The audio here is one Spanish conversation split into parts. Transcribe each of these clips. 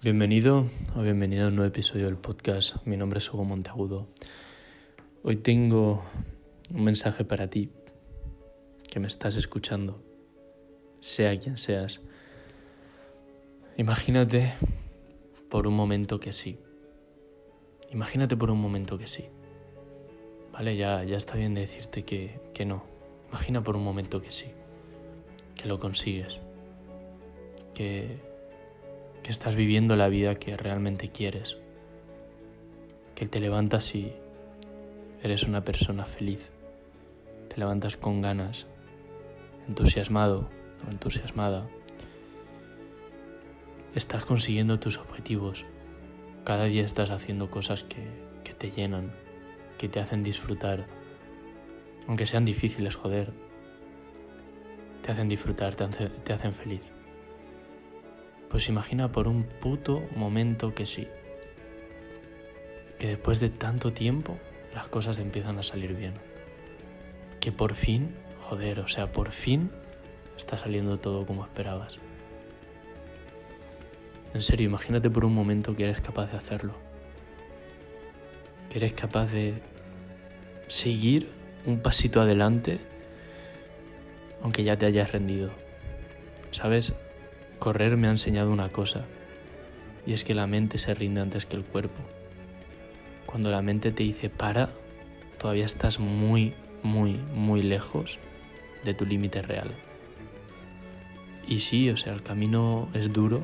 Bienvenido o bienvenido a un nuevo episodio del podcast. Mi nombre es Hugo Monteagudo. Hoy tengo un mensaje para ti que me estás escuchando, sea quien seas. Imagínate por un momento que sí. Imagínate por un momento que sí. Vale, ya, ya está bien decirte que, que no. Imagina por un momento que sí. Que lo consigues. Que que estás viviendo la vida que realmente quieres, que te levantas y eres una persona feliz, te levantas con ganas, entusiasmado o entusiasmada, estás consiguiendo tus objetivos, cada día estás haciendo cosas que, que te llenan, que te hacen disfrutar, aunque sean difíciles, joder, te hacen disfrutar, te, te hacen feliz. Pues imagina por un puto momento que sí. Que después de tanto tiempo las cosas empiezan a salir bien. Que por fin, joder, o sea, por fin está saliendo todo como esperabas. En serio, imagínate por un momento que eres capaz de hacerlo. Que eres capaz de seguir un pasito adelante aunque ya te hayas rendido. ¿Sabes? Correr me ha enseñado una cosa, y es que la mente se rinde antes que el cuerpo. Cuando la mente te dice para, todavía estás muy, muy, muy lejos de tu límite real. Y sí, o sea, el camino es duro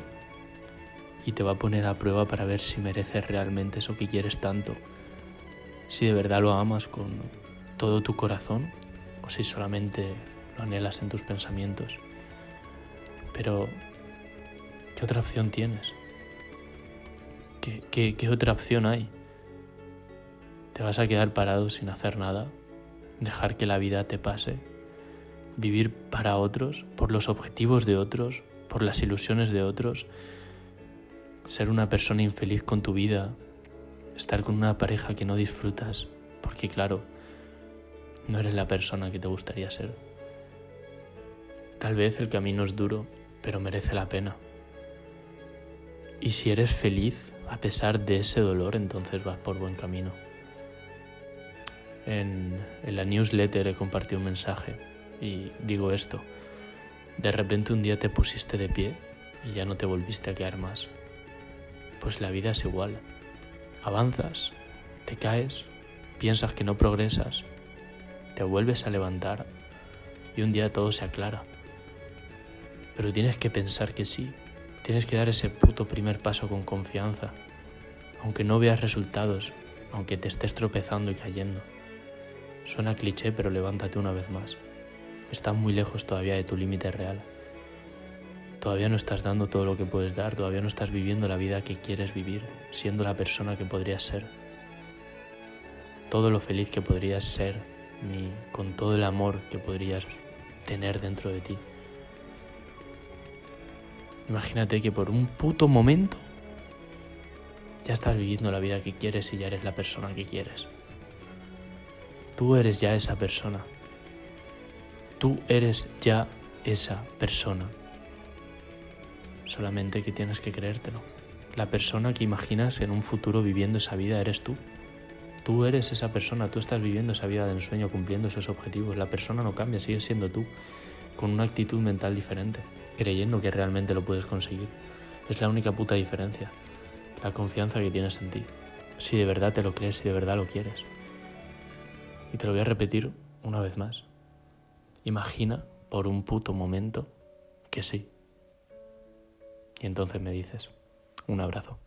y te va a poner a prueba para ver si mereces realmente eso que quieres tanto. Si de verdad lo amas con todo tu corazón o si solamente lo anhelas en tus pensamientos. Pero ¿Qué otra opción tienes? ¿Qué, qué, otra opción hay? ¿Te vas a quedar parado sin hacer nada? ¿Dejar que la vida te pase? ¿Vivir para otros? ¿Por los objetivos de otros? ¿Por las ilusiones de otros? ¿Ser una persona infeliz con tu vida? ¿Estar con una pareja que no disfrutas? Porque claro, no eres la persona que te gustaría ser. Tal vez el camino es duro, pero merece la pena. Y si eres feliz a pesar de ese dolor, entonces vas por buen camino. En, la newsletter he compartido un mensaje y digo esto. De repente un día te pusiste de pie y ya no te volviste a quedar más. Pues la vida es igual. Avanzas, te caes, piensas que no progresas, te vuelves a levantar y un día todo se aclara. Pero tienes que pensar que sí, Tienes que dar ese puto primer paso con confianza, aunque no veas resultados, aunque te estés tropezando y cayendo. Suena cliché, pero levántate una vez más. Estás muy lejos todavía de tu límite real. Todavía no estás dando todo lo que puedes dar, todavía no estás viviendo la vida que quieres vivir, siendo la persona que podrías ser. Todo lo feliz que podrías ser, ni con todo el amor que podrías tener dentro de ti. Imagínate que por un puto momento ya estás viviendo la vida que quieres y ya eres la persona que quieres. Tú eres ya esa persona. Tú eres ya esa persona. Solamente que tienes que creértelo. La persona que imaginas en un futuro viviendo esa vida eres tú. Tú eres esa persona, tú estás viviendo esa vida de ensueño, cumpliendo esos objetivos. La persona no cambia, sigue siendo tú, con una actitud mental diferente creyendo que realmente lo puedes conseguir. Es la única puta diferencia, la confianza que tienes en ti, si de verdad te lo crees, si de verdad lo quieres. Y te lo voy a repetir una vez más. Imagina por un puto momento que sí. Y entonces me dices, un abrazo.